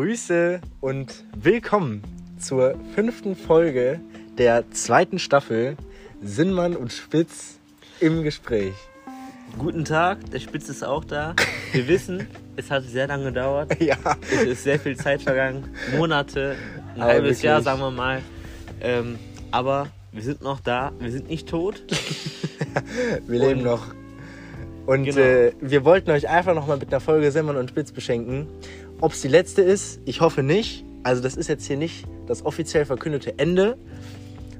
Grüße und willkommen zur fünften Folge der zweiten Staffel Sinnmann und Spitz im Gespräch. Guten Tag, der Spitz ist auch da. Wir wissen, es hat sehr lange gedauert. Ja. Es ist sehr viel Zeit vergangen. Monate, ein Aber halbes wirklich. Jahr, sagen wir mal. Ähm, aber wir sind noch da. Wir sind nicht tot. Wir leben Und- noch. Und Genau. äh, wir wollten euch einfach nochmal mit einer Folge Simmern und Spitz beschenken. Ob es die letzte ist, ich hoffe nicht. Also das ist jetzt hier nicht das offiziell verkündete Ende.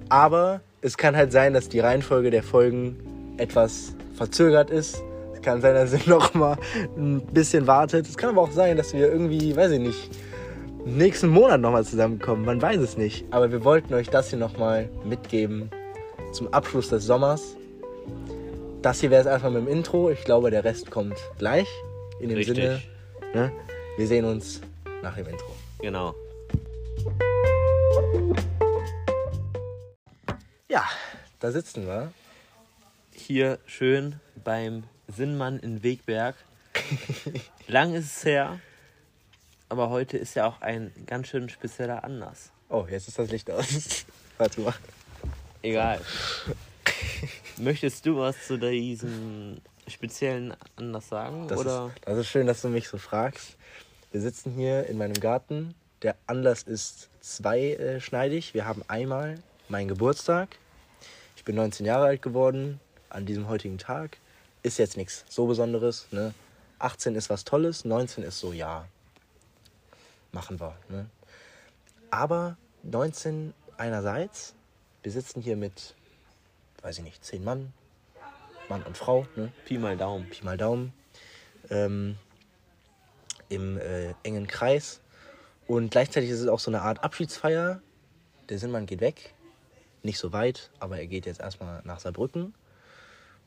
Aber es kann halt sein, dass die Reihenfolge der Folgen etwas verzögert ist. Es kann sein, dass ihr noch mal ein bisschen wartet. Es kann aber auch sein, dass wir irgendwie, weiß ich nicht, nächsten Monat nochmal zusammenkommen. Man weiß es nicht. Aber wir wollten euch das hier nochmal mitgeben zum Abschluss des Sommers. Das hier wäre es einfach mit dem Intro. Ich glaube, der Rest kommt gleich. In dem Richtig. Sinne, ne? Wir sehen uns nach dem Intro. Genau. Ja, da sitzen wir. Hier schön beim Sinnmann in Wegberg. Lang ist es her. Aber heute ist ja auch ein ganz schön spezieller Anlass. Oh, jetzt ist das Licht aus. Warte mal. Egal. Möchtest du was zu diesem speziellen Anlass sagen? Das, oder? Ist, das ist schön, dass du mich so fragst. Wir sitzen hier in meinem Garten. Der Anlass ist zweischneidig. Wir haben einmal meinen Geburtstag. Ich bin 19 Jahre alt geworden an diesem heutigen Tag. Ist jetzt nichts so Besonderes. Ne? 18 ist was Tolles, 19 ist so, ja, machen wir. Ne? Aber 19 einerseits, wir sitzen hier mit, weiß ich nicht, 10 Mann, Mann und Frau, ne? Pi mal Daumen. Pi mal Daumen, ähm, im äh, engen Kreis. Und gleichzeitig ist es auch so eine Art Abschiedsfeier. Der Sinnmann geht weg, nicht so weit, aber er geht jetzt erstmal nach Saarbrücken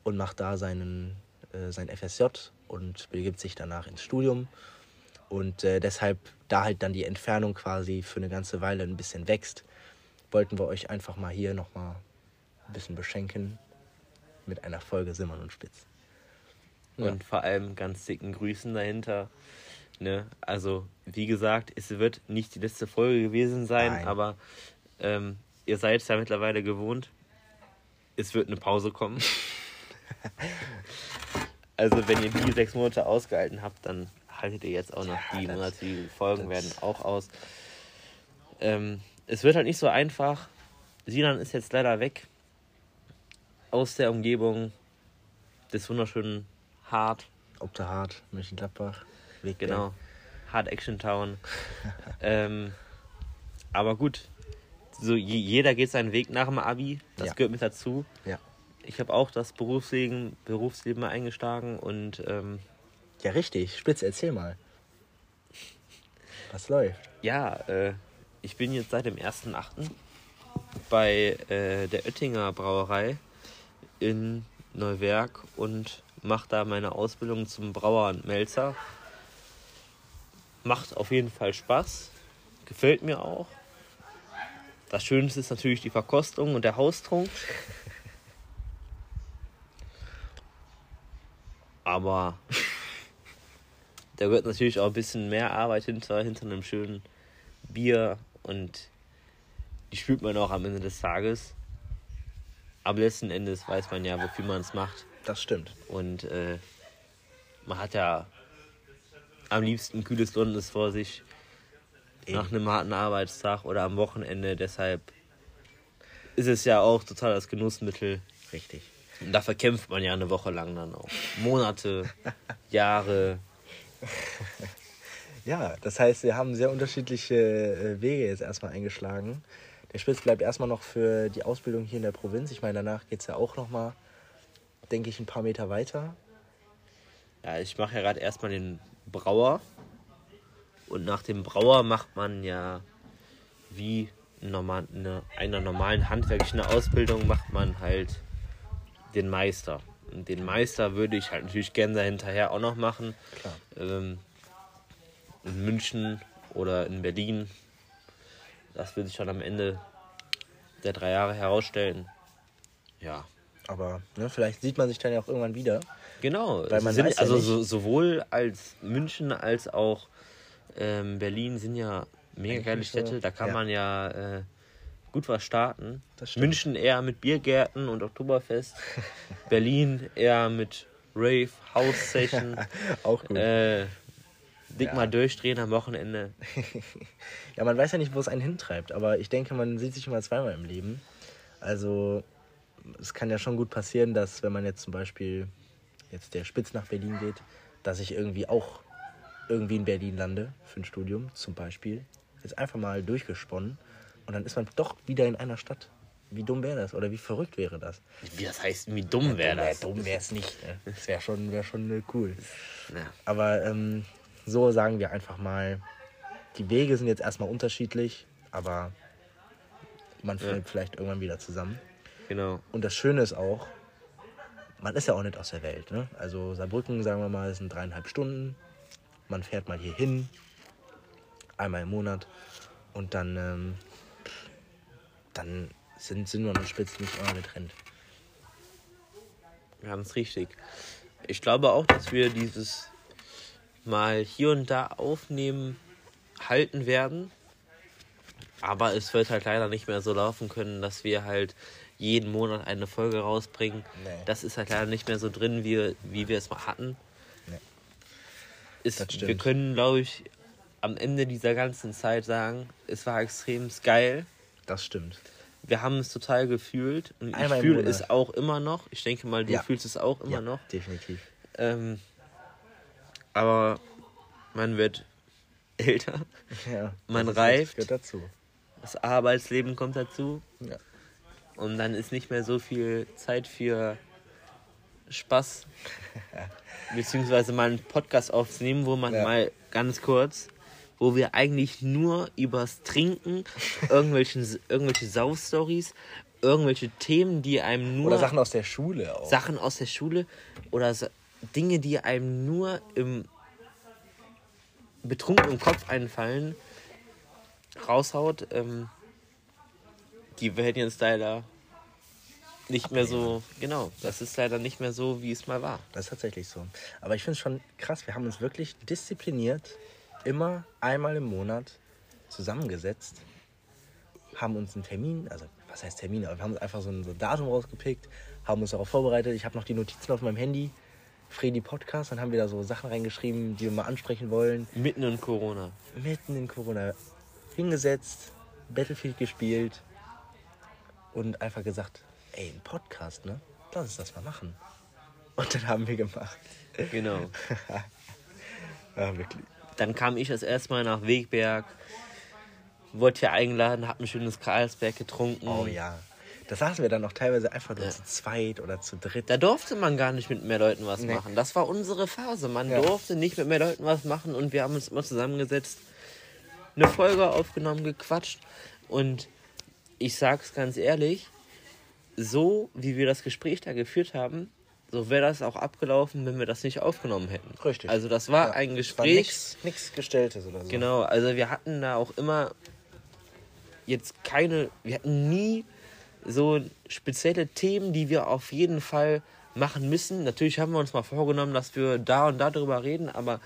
und macht da seinen, äh, sein FSJ und begibt sich danach ins Studium. Und äh, deshalb, da halt dann die Entfernung quasi für eine ganze Weile ein bisschen wächst, wollten wir euch einfach mal hier nochmal ein bisschen beschenken mit einer Folge Simmern und Spitz. Ja. Und vor allem ganz dicken Grüßen dahinter. Ne? Also, wie gesagt, es wird nicht die letzte Folge gewesen sein, Nein. aber ähm, ihr seid es ja mittlerweile gewohnt. Es wird eine Pause kommen. also, wenn ihr die sechs Monate ausgehalten habt, dann haltet ihr jetzt auch noch Ja, die monatlichen Folgen, werden auch aus. Ähm, es wird halt nicht so einfach. Sinan ist jetzt leider weg aus der Umgebung des wunderschönen Hart. Obterhart, Mönchengladbach, Weg Genau. Hard Action Town. ähm, aber gut. So, je, jeder geht seinen Weg nach dem Abi. Das Ja. gehört mit dazu. Ja. Ich habe auch das Berufsleben, Berufsleben mal eingeschlagen und ähm, Ja, richtig. Spitz, erzähl mal. Was läuft? ja, äh, ich bin jetzt seit dem 1.8. bei äh, der Oettinger Brauerei in Neuwerk und mache da meine Ausbildung zum Brauer und Melzer. Macht auf jeden Fall Spaß. Gefällt mir auch. Das Schönste ist natürlich die Verkostung und der Haustrunk. Aber da gehört natürlich auch ein bisschen mehr Arbeit hinter, hinter einem schönen Bier und die spürt man auch am Ende des Tages. Aber letzten Endes weiß man ja, wofür man es macht. Das stimmt. Und äh, man hat ja am liebsten kühles Londones vor sich nach einem harten Arbeitstag oder am Wochenende. Deshalb ist es ja auch total das Genussmittel. Richtig. Und dafür kämpft man ja eine Woche lang dann auch. Monate, Jahre. Ja, das heißt, wir haben sehr unterschiedliche äh, Wege jetzt erstmal eingeschlagen. Der Spitz bleibt erstmal noch für die Ausbildung hier in der Provinz. Ich meine, danach geht es ja auch nochmal, denke ich, ein paar Meter weiter. Ja, ich mache ja gerade erstmal den Brauer. Und nach dem Brauer macht man ja wie normal, eine, einer normalen handwerklichen Ausbildung macht man halt den Meister. Und den Meister würde ich halt natürlich gerne dahinterher auch noch machen. Ähm, in München oder in Berlin. Das wird sich dann am Ende der drei Jahre herausstellen. Ja, Aber ne, vielleicht sieht man sich dann ja auch irgendwann wieder. Genau, Weil man sind, ja also nicht- so, sowohl als München als auch ähm, Berlin sind ja mega geile nicht so. Städte. Da kann Ja. man ja äh, gut was starten. München eher mit Biergärten und Oktoberfest. Berlin eher mit Rave, House-Session. Auch gut. äh, dick Ja. mal durchdrehen am Wochenende. Ja, man weiß ja nicht, wo es einen hintreibt, aber ich denke, man sieht sich immer zweimal im Leben. Also, es kann ja schon gut passieren, dass, wenn man jetzt zum Beispiel jetzt der Spitz nach Berlin geht, dass ich irgendwie auch irgendwie in Berlin lande für ein Studium, zum Beispiel. Jetzt einfach mal durchgesponnen und dann ist man doch wieder in einer Stadt. Wie dumm wäre das oder wie verrückt wäre das? Wie das heißt, wie dumm wäre das? Dumm wäre es nicht. Ne? Das wäre schon, wär schon äh, cool. Ja. Aber ähm, so sagen wir einfach mal, die Wege sind jetzt erstmal unterschiedlich, aber man findet vielleicht irgendwann wieder zusammen. Genau. Und das Schöne ist auch, man ist ja auch nicht aus der Welt. Ne? Also Saarbrücken, sagen wir mal, sind dreieinhalb Stunden. Man fährt mal hier hin, einmal im Monat. Und dann, ähm, dann sind, sind wir und Spitz nicht immer getrennt. Ganz richtig. Ich glaube auch, dass wir dieses mal hier und da aufnehmen halten werden. Aber es wird halt leider nicht mehr so laufen können, dass wir halt jeden Monat eine Folge rausbringen. Nee. Das ist halt leider nicht mehr so drin, wie, wie wir es mal hatten. Nee. Ist, wir können, glaube ich, am Ende dieser ganzen Zeit sagen, es war extrem geil. Das stimmt. Wir haben es total gefühlt und Einmal ich fühle es auch immer noch. Ich denke mal, du Ja. fühlst es auch immer ja, noch. definitiv. Ähm, aber man wird älter, Ja, Man reift. Das gehört dazu. Das Arbeitsleben kommt dazu Ja. und dann ist nicht mehr so viel Zeit für Spaß, beziehungsweise mal einen Podcast aufzunehmen, wo man Ja. mal ganz kurz, wo wir eigentlich nur übers Trinken, irgendwelchen, irgendwelche Sauf-Stories, irgendwelche Themen, die einem nur Oder Sachen aus der Schule auch. Sachen aus der Schule oder Dinge, die einem nur im betrunkenen Kopf einfallen, raushaut, ähm, die werden jetzt leider nicht mehr so, genau, das ist leider nicht mehr so, wie es mal war. Das ist tatsächlich so. Aber ich finde es schon krass, wir haben uns wirklich diszipliniert immer einmal im Monat zusammengesetzt, haben uns einen Termin, also was heißt Termin, aber wir haben uns einfach so ein, so ein Datum rausgepickt, haben uns darauf vorbereitet. Ich habe noch die Notizen auf meinem Handy, Fredi Podcast, dann haben wir da so Sachen reingeschrieben, die wir mal ansprechen wollen. Mitten in Corona. Mitten in Corona hingesetzt, Battlefield gespielt und einfach gesagt, ey, ein Podcast, ne? Lass uns das mal machen. Und dann haben wir gemacht. Genau. Ja, wirklich. Dann kam ich das erste Mal nach Wegberg, wurde hier eingeladen, hab ein schönes Karlsberg getrunken. Oh ja. Da saßen wir dann auch teilweise einfach nur Ja. zu zweit oder zu dritt. Da durfte man gar nicht mit mehr Leuten was Nee. machen. Das war unsere Phase. Man Ja. durfte nicht mit mehr Leuten was machen und wir haben uns immer zusammengesetzt, eine Folge aufgenommen, gequatscht und ich sag's ganz ehrlich, so wie wir das Gespräch da geführt haben, so wäre das auch abgelaufen, wenn wir das nicht aufgenommen hätten. Richtig. Also das war Ja, ein es Gespräch. nix Gestelltes oder so. Genau, also wir hatten da auch immer jetzt keine, wir hatten nie so spezielle Themen, die wir auf jeden Fall machen müssen. Natürlich haben wir uns mal vorgenommen, dass wir da und da drüber reden, aber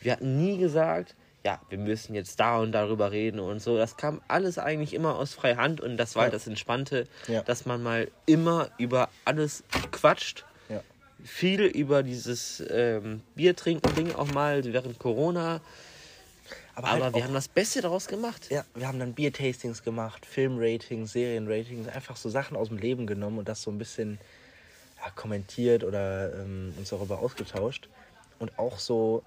wir hatten nie gesagt, ja, wir müssen jetzt da und darüber reden und so. Das kam alles eigentlich immer aus freier Hand und das war Ja. das Entspannte, Ja. dass man mal immer über alles quatscht Ja. viel über dieses ähm, Biertrinken-Ding auch mal während Corona. Aber, Aber halt wir auch, haben das Beste daraus gemacht. ja, wir haben dann Biertastings gemacht, Filmratings, Serienratings, einfach so Sachen aus dem Leben genommen und das so ein bisschen ja, kommentiert oder ähm, uns darüber ausgetauscht. Und auch so,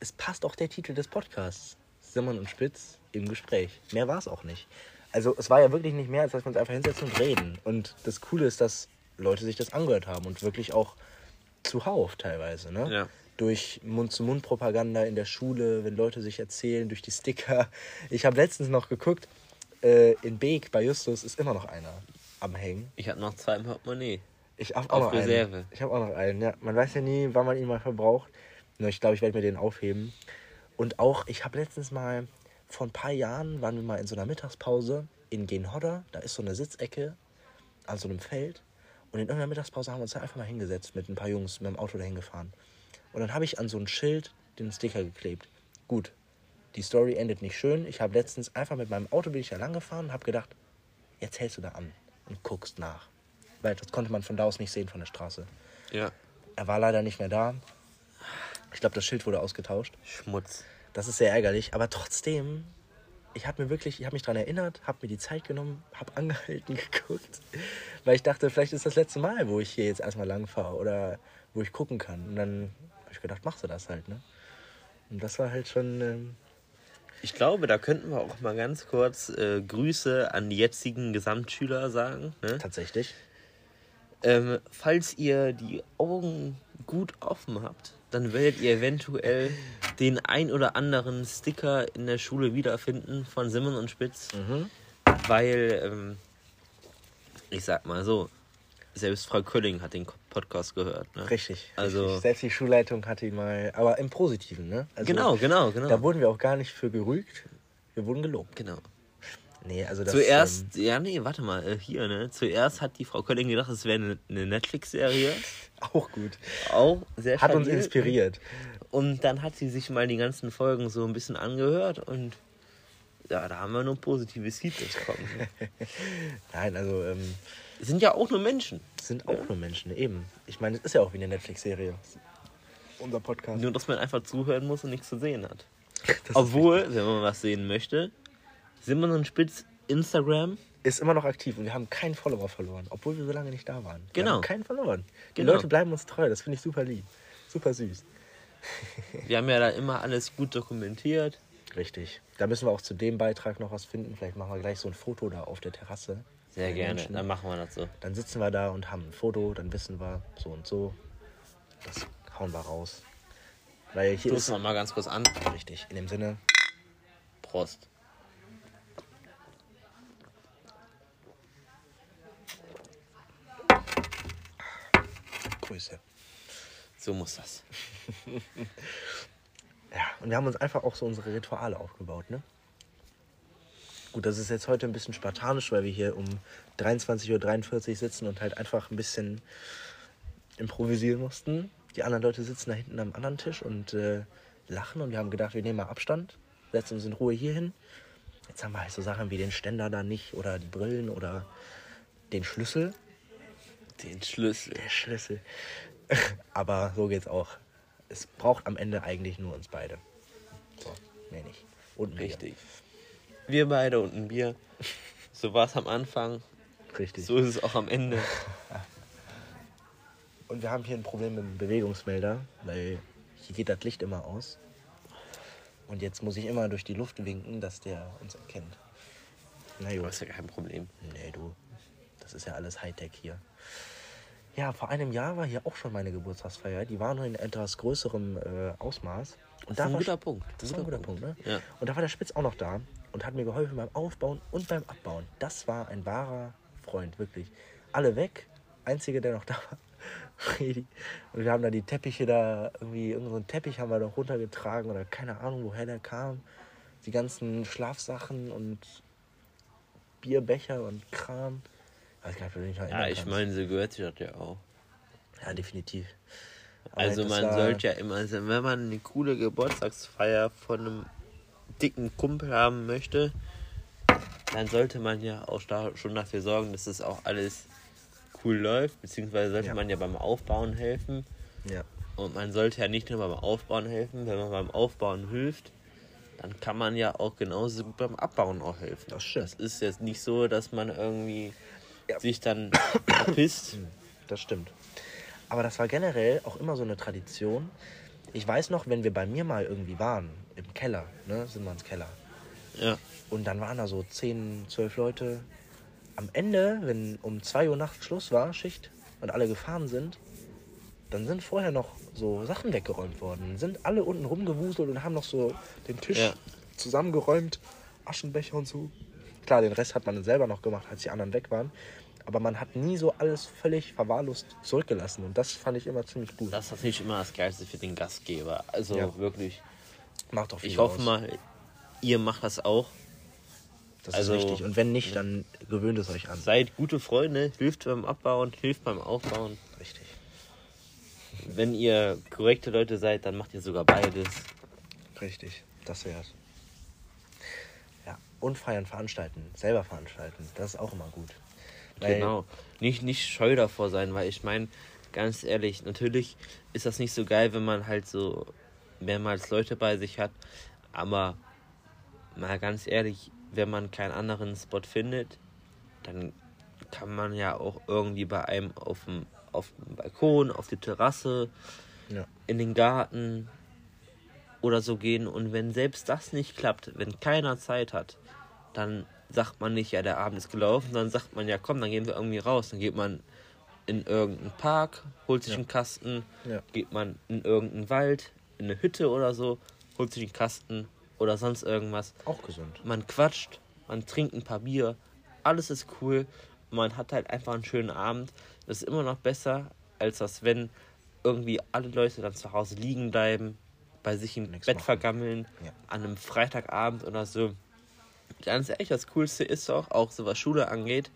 es passt auch der Titel des Podcasts. Simmern und Spitz im Gespräch. Mehr war es auch nicht. Also es war ja wirklich nicht mehr, als dass wir uns einfach hinsetzen und reden. Und das Coole ist, dass Leute sich das angehört haben und wirklich auch zuhauf teilweise. Ne? Ja. Durch Mund-zu-Mund-Propaganda in der Schule, wenn Leute sich erzählen, durch die Sticker. Ich habe letztens noch geguckt, äh, in Beek bei Justus ist immer noch einer am Hängen. Ich habe noch zwei im Portemonnaie. Ich habe Auf auch noch Reserve. einen. Ich habe auch noch einen, ja. Man weiß ja nie, wann man ihn mal verbraucht. Nur ich glaube, ich werde mir den aufheben. Und auch, ich habe letztens mal, vor ein paar Jahren, waren wir mal in so einer Mittagspause in Genhodder. Da ist so eine Sitzecke an so einem Feld. Und in irgendeiner Mittagspause haben wir uns da einfach mal hingesetzt mit ein paar Jungs mit dem Auto dahin gefahren. Und dann habe ich an so ein Schild den Sticker geklebt. Gut, die Story endet nicht schön. Ich habe letztens einfach mit meinem Auto bin ich da lang gefahren und habe gedacht, jetzt hältst du da an und guckst nach. Weil das konnte man von da aus nicht sehen von der Straße. Ja. Er war leider nicht mehr da. Ich glaube, das Schild wurde ausgetauscht. Schmutz. Das ist sehr ärgerlich, aber trotzdem, ich habe mir wirklich, ich habe mich daran erinnert, habe mir die Zeit genommen, habe angehalten geguckt, weil ich dachte, vielleicht ist das letzte Mal, wo ich hier jetzt erstmal lang fahre oder wo ich gucken kann. Und dann habe ich gedacht, machst du das halt, ne? Und das war halt schon, ähm, Ich glaube, da könnten wir auch mal ganz kurz äh, Grüße an die jetzigen Gesamtschüler sagen. Ne? tatsächlich. Ähm, falls ihr die Augen gut offen habt, dann werdet ihr eventuell den ein oder anderen Sticker in der Schule wiederfinden von Simon und Spitz. Weil, ähm, ich sag mal so, selbst Frau Kölling hat den Podcast gehört. Ne? Richtig. Also- richtig. Selbst die Schulleitung hat ihn mal, aber im Positiven, ne? Also, Genau, genau, genau. Da wurden wir auch gar nicht für gerügt, wir wurden gelobt. genau. Nee, also das. Zuerst, Ähm, ja, nee, warte mal, äh, hier, ne? Zuerst hat die Frau Kölling gedacht, es wäre eine, eine Netflix-Serie. auch gut. Auch sehr Hat uns inspiriert. Und dann hat sie sich mal die ganzen Folgen so ein bisschen angehört und ja, da haben wir nur positives Feedback bekommen. Nein, also ähm, Es sind ja auch nur Menschen. es sind auch nur Menschen, eben. Ich meine, es ist ja auch wie eine Netflix-Serie. Unser Podcast. Nur, dass man einfach zuhören muss und nichts zu sehen hat. Das Obwohl, wenn man was sehen möchte, Simon und Spitz Instagram. ist immer noch aktiv und wir haben keinen Follower verloren, obwohl wir so lange nicht da waren. Wir Genau. haben keinen verloren. Die Genau. Leute bleiben uns treu, das finde ich super lieb. Super süß. Wir haben ja da immer alles gut dokumentiert. Richtig. Da müssen wir auch zu dem Beitrag noch was finden. Vielleicht machen wir gleich so ein Foto da auf der Terrasse. Sehr gerne, Menschen. dann machen wir das so. Dann sitzen wir da und haben ein Foto, dann wissen wir so und so. Das hauen wir raus. Weil hier Stoßen wir mal ganz kurz an. ist richtig. In dem Sinne, Prost. Grüße. So muss das. Ja, und wir haben uns einfach auch so unsere Rituale aufgebaut, ne? Gut, das ist jetzt heute ein bisschen spartanisch, weil wir hier um 23.43 Uhr sitzen und halt einfach ein bisschen improvisieren mussten. Die anderen Leute sitzen da hinten am anderen Tisch und äh, lachen und wir haben gedacht, wir nehmen mal Abstand, setzen uns in Ruhe hier hin. Jetzt haben wir halt so Sachen wie den Ständer da nicht oder die Brillen oder den Schlüssel. Den Schlüssel. Der Schlüssel. Aber so geht's auch. Es braucht am Ende eigentlich nur uns beide. So, mehr nicht. Und Bier. Richtig. Wir beide und ein Bier. So war es am Anfang. Richtig. So ist es auch am Ende. Und wir haben hier ein Problem mit dem Bewegungsmelder, weil hier geht das Licht immer aus. Und jetzt muss ich immer durch die Luft winken, dass der uns erkennt. Na Aber gut. ist ja kein Problem. Nee, du. Das ist ja alles Hightech hier. Ja, vor einem Jahr war hier auch schon meine Geburtstagsfeier. Die war nur in etwas größerem äh, Ausmaß. Und Das ist ein war guter Punkt. Das war ein guter Punkt, ne? Ja. Und da war der Spitz auch noch da und hat mir geholfen beim Aufbauen und beim Abbauen. Das war ein wahrer Freund, wirklich. Alle weg. Einzige, der noch da war, Fredi. Und wir haben da die Teppiche da, irgendwie, irgendeinen Teppich haben wir da runtergetragen oder keine Ahnung, woher der kam. Die ganzen Schlafsachen und Bierbecher und Kram. Weiß gar nicht, ob du dich noch Ja, ich kannst. meine, so gehört sich das ja auch. Ja, definitiv. Aber Also das man war- sollte ja immer, also wenn man eine coole Geburtstagsfeier von einem dicken Kumpel haben möchte, dann sollte man ja auch da schon dafür sorgen, dass es auch alles cool läuft, beziehungsweise sollte Ja. man ja beim Aufbauen helfen. Ja, Und man sollte ja nicht nur beim Aufbauen helfen, wenn man beim Aufbauen hilft, dann kann man ja auch genauso gut beim Abbauen auch helfen. Das. Das ist jetzt nicht so, dass man irgendwie Ja. sich dann verpisst. das stimmt. Aber das war generell auch immer so eine Tradition. Ich weiß noch, wenn wir bei mir mal irgendwie waren, im Keller, ne, sind wir ins Keller. Ja. Und dann waren da so 10, 12 Leute. Am Ende, wenn um 2 Uhr nachts Schluss war, Schicht, und alle gefahren sind, dann sind vorher noch so Sachen weggeräumt worden. Sind alle unten rumgewuselt und haben noch so den Tisch Ja. zusammengeräumt, Aschenbecher und so. Klar, den Rest hat man dann selber noch gemacht, als die anderen weg waren. Aber man hat nie so alles völlig verwahrlost zurückgelassen. Und das fand ich immer ziemlich gut. Das ist natürlich immer das Geilste für den Gastgeber. Also Ja. wirklich. macht doch viel Ich hoffe aus. mal, ihr macht das auch. Das also- ist wichtig. Und wenn nicht, dann gewöhnt es euch an. Seid gute Freunde, hilft beim Abbauen, hilft beim Aufbauen. Richtig. Wenn ihr korrekte Leute seid, dann macht ihr sogar beides. Richtig. Das wär's. Und feiern, veranstalten. Selber veranstalten. Das ist auch immer gut. Weil, Genau. Nicht, nicht scheu davor sein, weil ich meine, ganz ehrlich, natürlich ist das nicht so geil, wenn man halt so mehrmals Leute bei sich hat. Aber mal ganz ehrlich, wenn man keinen anderen Spot findet, dann kann man ja auch irgendwie bei einem auf dem, auf dem Balkon, auf die Terrasse, Ja. in den Garten oder so gehen. Und wenn selbst das nicht klappt, wenn keiner Zeit hat, dann sagt man nicht, ja, der Abend ist gelaufen, dann sagt man, ja, komm, dann gehen wir irgendwie raus. Dann geht man in irgendeinen Park, holt sich Ja. einen Kasten, Ja. geht man in irgendeinen Wald, in eine Hütte oder so, holt sich einen Kasten oder sonst irgendwas. Auch gesund. Man quatscht, man trinkt ein paar Bier, alles ist cool. Man hat halt einfach einen schönen Abend. Das ist immer noch besser, als das, wenn irgendwie alle Leute dann zu Hause liegen bleiben, bei sich im Nix Bett machen. vergammeln, Ja. an einem Freitagabend oder so. Ganz ehrlich, das Coolste ist auch, auch so was Schule angeht,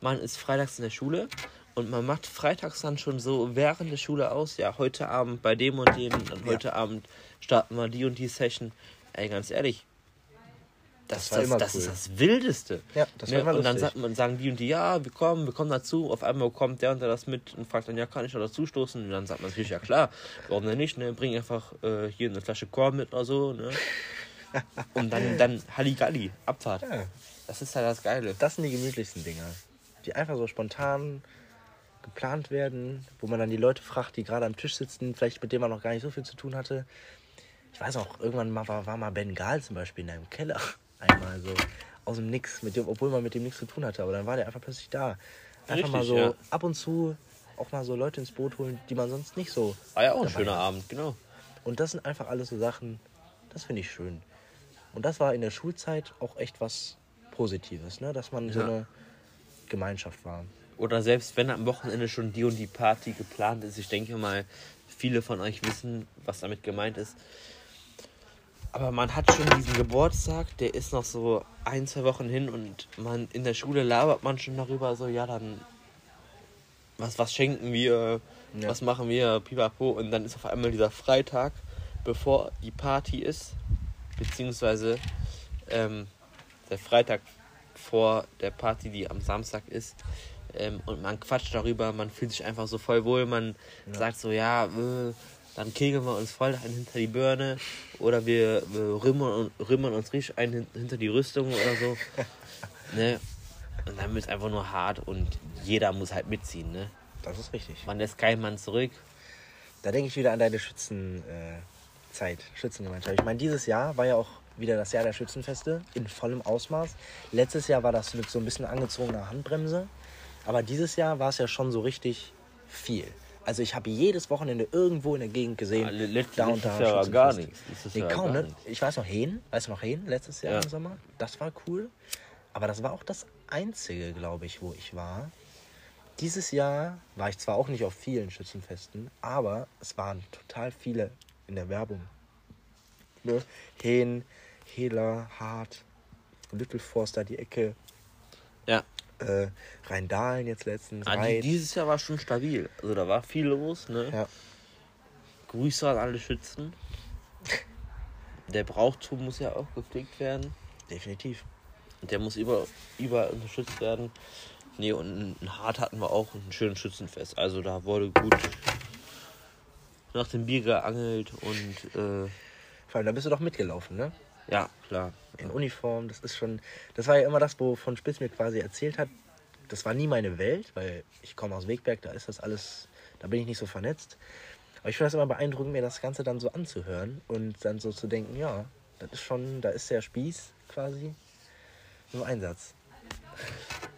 man ist freitags in der Schule und man macht freitags dann schon so während der Schule aus, ja, heute Abend bei dem und dem, dann Ja. heute Abend starten wir die und die Session. Ey, ganz ehrlich, das, Das war das, das cool. ist das Wildeste. Ja, das war Ne? immer und dann lustig. sagt man, sagen die und die, ja, wir kommen, wir kommen dazu. Auf einmal kommt der und der das mit und fragt dann, ja, kann ich noch dazu stoßen? Und dann sagt man natürlich, ja klar, warum denn nicht? Ne? Bring einfach äh, hier eine Flasche Korn mit oder so. Ne? Und dann, dann Halligalli, Abfahrt. Ja. Das ist halt das Geile. Das sind die gemütlichsten Dinger. Die einfach so spontan geplant werden, wo man dann die Leute fragt, die gerade am Tisch sitzen, vielleicht mit denen man noch gar nicht so viel zu tun hatte. Ich weiß auch, irgendwann mal war, war mal Bengal zum Beispiel in einem Keller. Einmal so aus dem Nix, mit dem, obwohl man mit dem nichts zu tun hatte. Aber dann war der einfach plötzlich da. Einfach mal Richtig, so ja. ab und zu auch mal so Leute ins Boot holen, die man sonst nicht so. War ja auch ein schöner hat. Abend, genau. Und das sind einfach alles so Sachen, das finde ich schön. Und das war in der Schulzeit auch echt was Positives, ne? dass man so Ja. eine Gemeinschaft war. Oder selbst wenn am Wochenende schon die und die Party geplant ist, ich denke mal, viele von euch wissen, was damit gemeint ist. Aber man hat schon diesen Geburtstag, der ist noch so ein, zwei Wochen hin und man in der Schule labert man schon darüber, so, ja, dann, was, was schenken wir, Ja. was machen wir, pipapo. Und dann ist auf einmal dieser Freitag, bevor die Party ist, beziehungsweise ähm, der Freitag vor der Party, die am Samstag ist. Ähm, und man quatscht darüber, man fühlt sich einfach so voll wohl, man sagt so, ja, äh, dann kegeln wir uns voll ein hinter die Birne oder wir, wir rümmern, rümmern uns richtig ein hin- hinter die Rüstung oder so. ne? Und dann wird es einfach nur hart und jeder muss halt mitziehen. Ne? Das ist richtig. Man lässt keinen Mann zurück. Da denke ich wieder an deine Schützenzeit, äh, Schützengemeinschaft. Ich meine, dieses Jahr war ja auch wieder das Jahr der Schützenfeste in vollem Ausmaß. Letztes Jahr war das mit so ein bisschen angezogener Handbremse. Aber dieses Jahr war es ja schon so richtig viel. Also ich habe jedes Wochenende irgendwo in der Gegend gesehen. Ah, le- let- da und letztes da Jahr war gar nichts. Letztes Nee, Jahr kaum, ne? Ich weiß noch Hehen, weißt du noch Hehen, letztes Jahr Ja. im Sommer? Das war cool. Aber das war auch das einzige, glaube ich, wo ich war. Dieses Jahr war ich zwar auch nicht auf vielen Schützenfesten, aber es waren total viele in der Werbung. Ne? Hehen, Hehler, Hart, Lüttelforst da die Ecke, Ja. Äh, Rheindahlen jetzt letztens, Ah, die, dieses Jahr war schon stabil. Also da war viel los. Ne? Ja. Grüße an alle Schützen. Der Brauchtum muss ja auch gepflegt werden. Definitiv. Und der muss über, überall unterstützt werden. Nee, und in Hart hatten wir auch ein schönes Schützenfest. Also da wurde gut nach dem Bier geangelt und äh, Vor allem, da bist du doch mitgelaufen, ne? Ja, klar. in Uniform. Das ist schon, das war ja immer das, wovon Spitz mir quasi erzählt hat. Das war nie meine Welt, weil ich komme aus Wegberg, da ist das alles, da bin ich nicht so vernetzt. Aber ich finde das immer beeindruckend, mir das Ganze dann so anzuhören und dann so zu denken, ja, das ist schon, da ist der Spieß quasi im Einsatz.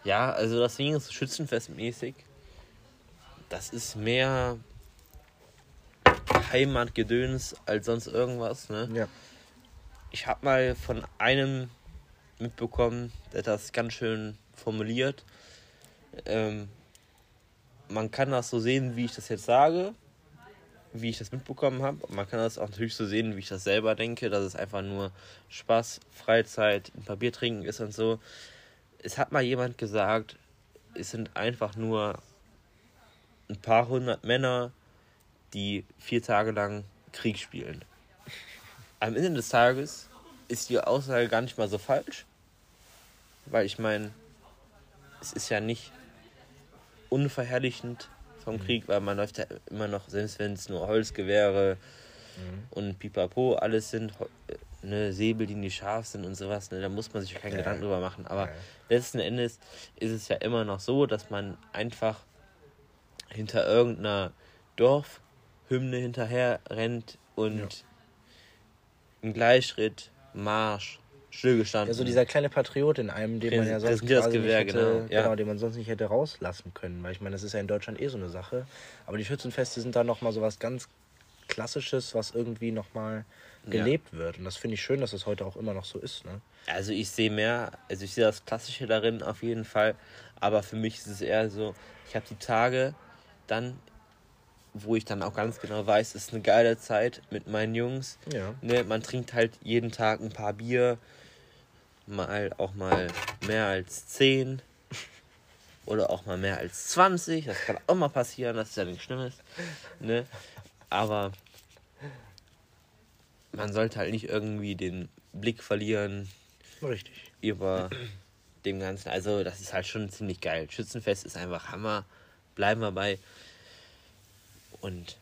Ja, also das Ding ist schützenfestmäßig. Das ist mehr Heimatgedöns als sonst irgendwas. Ne? Ja. Ich habe mal von einem mitbekommen, der das ganz schön formuliert. Ähm, man kann das so sehen, wie ich das jetzt sage, wie ich das mitbekommen habe. Man kann das auch natürlich so sehen, wie ich das selber denke, dass es einfach nur Spaß, Freizeit, ein Papier trinken ist und so. Es hat mal jemand gesagt, es sind einfach nur ein paar hundert Männer, die vier Tage lang Krieg spielen. Am Ende des Tages ist die Aussage gar nicht mal so falsch. weil ich meine, es ist ja nicht unverherrlichend vom Mhm. Krieg, weil man läuft ja immer noch, selbst wenn es nur Holzgewehre Mhm. und Pipapo alles sind, äh, ne, Säbel, die nicht scharf sind und sowas, ne, da muss man sich keinen Ja. Gedanken drüber machen. Aber Ja. letzten Endes ist es ja immer noch so, dass man einfach hinter irgendeiner Dorfhymne hinterher rennt und Ja. Im Gleichschritt, Marsch, stillgestanden. Ja, so dieser kleine Patriot in einem, den man ja sonst präsentiert das quasi Gewehr, nicht hätte, genau, ja. den man sonst nicht hätte rauslassen können. Weil ich meine, das ist ja in Deutschland eh so eine Sache. Aber die Schützenfeste sind da nochmal so was ganz Klassisches, was irgendwie nochmal Ja. gelebt wird. Und das finde ich schön, dass das heute auch immer noch so ist. Ne? Also ich sehe mehr, also ich sehe das Klassische darin auf jeden Fall, aber für mich ist es eher so, ich habe die Tage dann, wo ich dann auch ganz genau weiß, es ist eine geile Zeit mit meinen Jungs. Ja. Ne, man trinkt halt jeden Tag ein paar Bier, mal auch mal mehr als 10 oder auch mal mehr als 20. Das kann auch mal passieren, das ist ja nichts Schlimmes. Ne? Aber man sollte halt nicht irgendwie den Blick verlieren Richtig. über dem Ganzen. Also, das ist halt schon ziemlich geil. Schützenfest ist einfach Hammer. Bleiben wir bei. Und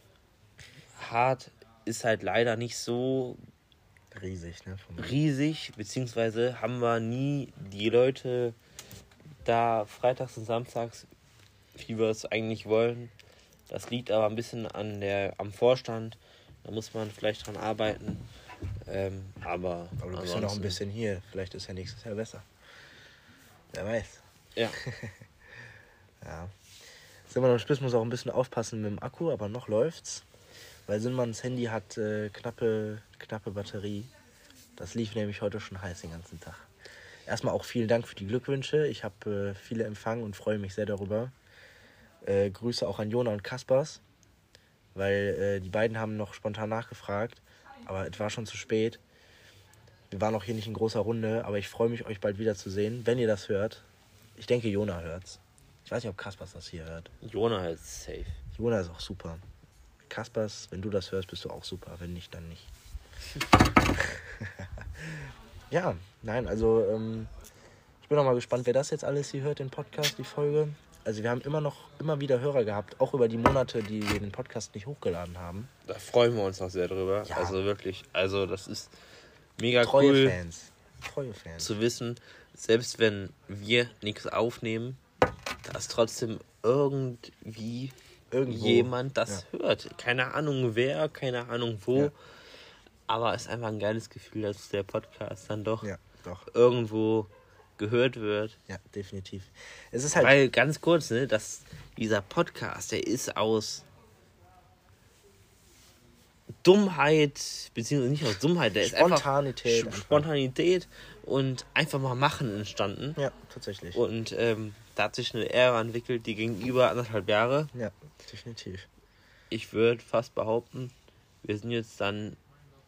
hart ist halt leider nicht so Riesig, ne? Riesig, beziehungsweise haben wir nie die Leute da freitags und samstags, wie wir es eigentlich wollen. Das liegt aber ein bisschen an der, am Vorstand. Da muss man vielleicht dran arbeiten. Ähm, aber Aber du bist ja noch ein bisschen hier. Vielleicht ist ja nächstes Jahr besser. Wer weiß. Ja, Ja. Simon Spitz muss auch ein bisschen aufpassen mit dem Akku, aber noch läuft's. Weil Simmons Handy hat äh, knappe, knappe Batterie. Das lief nämlich heute schon heiß den ganzen Tag. Erstmal auch vielen Dank für die Glückwünsche. Ich habe äh, viele empfangen und freue mich sehr darüber. Äh, Grüße auch an Jona und Kaspers, weil äh, die beiden haben noch spontan nachgefragt, aber es war schon zu spät. Wir waren auch hier nicht in großer Runde, aber ich freue mich, euch bald wiederzusehen, wenn ihr das hört. Ich denke, Jona hört's. Ich weiß nicht, ob Kaspers das hier hört. Jona ist safe. Jona ist auch super. Kaspers, wenn du das hörst, bist du auch super. Wenn nicht, dann nicht. ja, nein, also ähm, ich bin auch mal gespannt, wer das jetzt alles hier hört, den Podcast, die Folge. Also wir haben immer noch, immer wieder Hörer gehabt, auch über die Monate, die wir den Podcast nicht hochgeladen haben. Da freuen wir uns auch sehr drüber. Ja. Also wirklich, also das ist mega Treue cool Fans. Treue Fans. zu wissen, selbst wenn wir nichts aufnehmen, dass trotzdem irgendwie Irgendwo. jemand das hört. Keine Ahnung wer, keine Ahnung wo. Ja. Aber es ist einfach ein geiles Gefühl, dass der Podcast dann doch Ja, doch. irgendwo gehört wird. Ja, definitiv. Es ist halt. Weil ganz kurz, ne, dass dieser Podcast, der ist aus Dummheit, beziehungsweise nicht aus Dummheit, der ist Spontanität einfach einfach. Spontanität und einfach mal machen entstanden. ja, tatsächlich. Und ähm, da hat sich eine Ära entwickelt, die gegenüber anderthalb Jahre. Ja, definitiv. Ich würde fast behaupten, wir sind jetzt dann,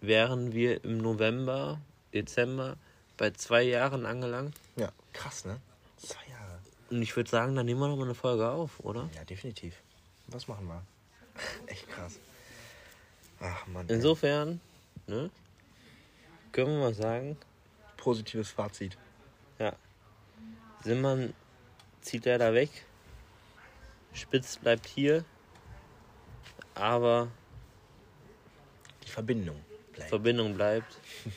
wären wir im November, Dezember bei zwei Jahren angelangt. Ja, krass, ne? Zwei Jahre. Und ich würde sagen, dann nehmen wir noch mal eine Folge auf, oder? Ja, definitiv. Was machen wir? Echt krass. Ach man. Insofern, ne, können wir mal sagen, Positives Fazit. ja, Simmern zieht er da weg, Spitz bleibt hier, aber Die Verbindung bleibt. Verbindung bleibt.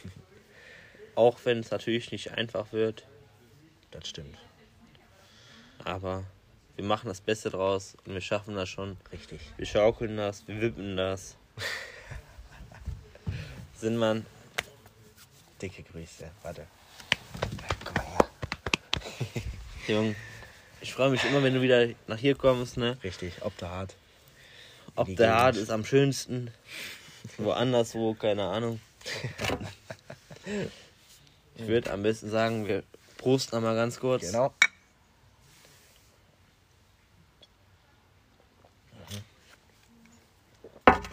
Auch wenn es natürlich nicht einfach wird, das stimmt. aber wir machen das Beste draus und wir schaffen das schon. Richtig. Wir schaukeln das, wir wippen das. Sinnmann, Dicke Grüße. Warte. Komm mal her. Jung, ich freue mich immer, wenn du wieder nach hier kommst, ne? Richtig, ob der hart. Ob Die der. Hart ist am schönsten, woanders wo, keine Ahnung. Ich würde am besten sagen, wir prosten einmal ganz kurz. Genau.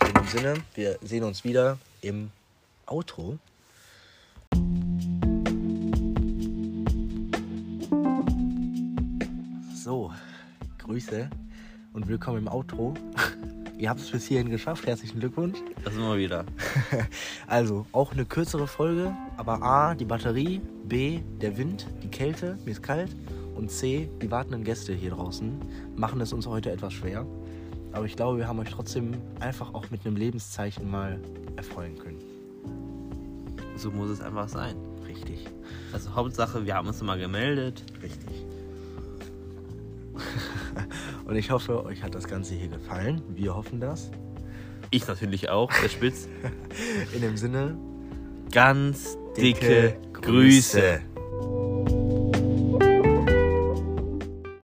In dem Sinne, wir sehen uns wieder im Outro. Grüße und willkommen im Outro. Ihr habt es bis hierhin geschafft. Herzlichen Glückwunsch. Das immer wieder. Also, auch eine kürzere Folge, aber A, die Batterie, B, der Wind, die Kälte, mir ist kalt und C, die wartenden Gäste hier draußen machen es uns heute etwas schwer. Aber ich glaube, wir haben euch trotzdem einfach auch mit einem Lebenszeichen mal erfreuen können. So muss es einfach sein. Richtig, Also Hauptsache, wir haben uns mal gemeldet. richtig. Und ich hoffe, euch hat das Ganze hier gefallen. Wir hoffen das. Ich natürlich auch, der Spitz. In dem Sinne, Ganz dicke, Grüße.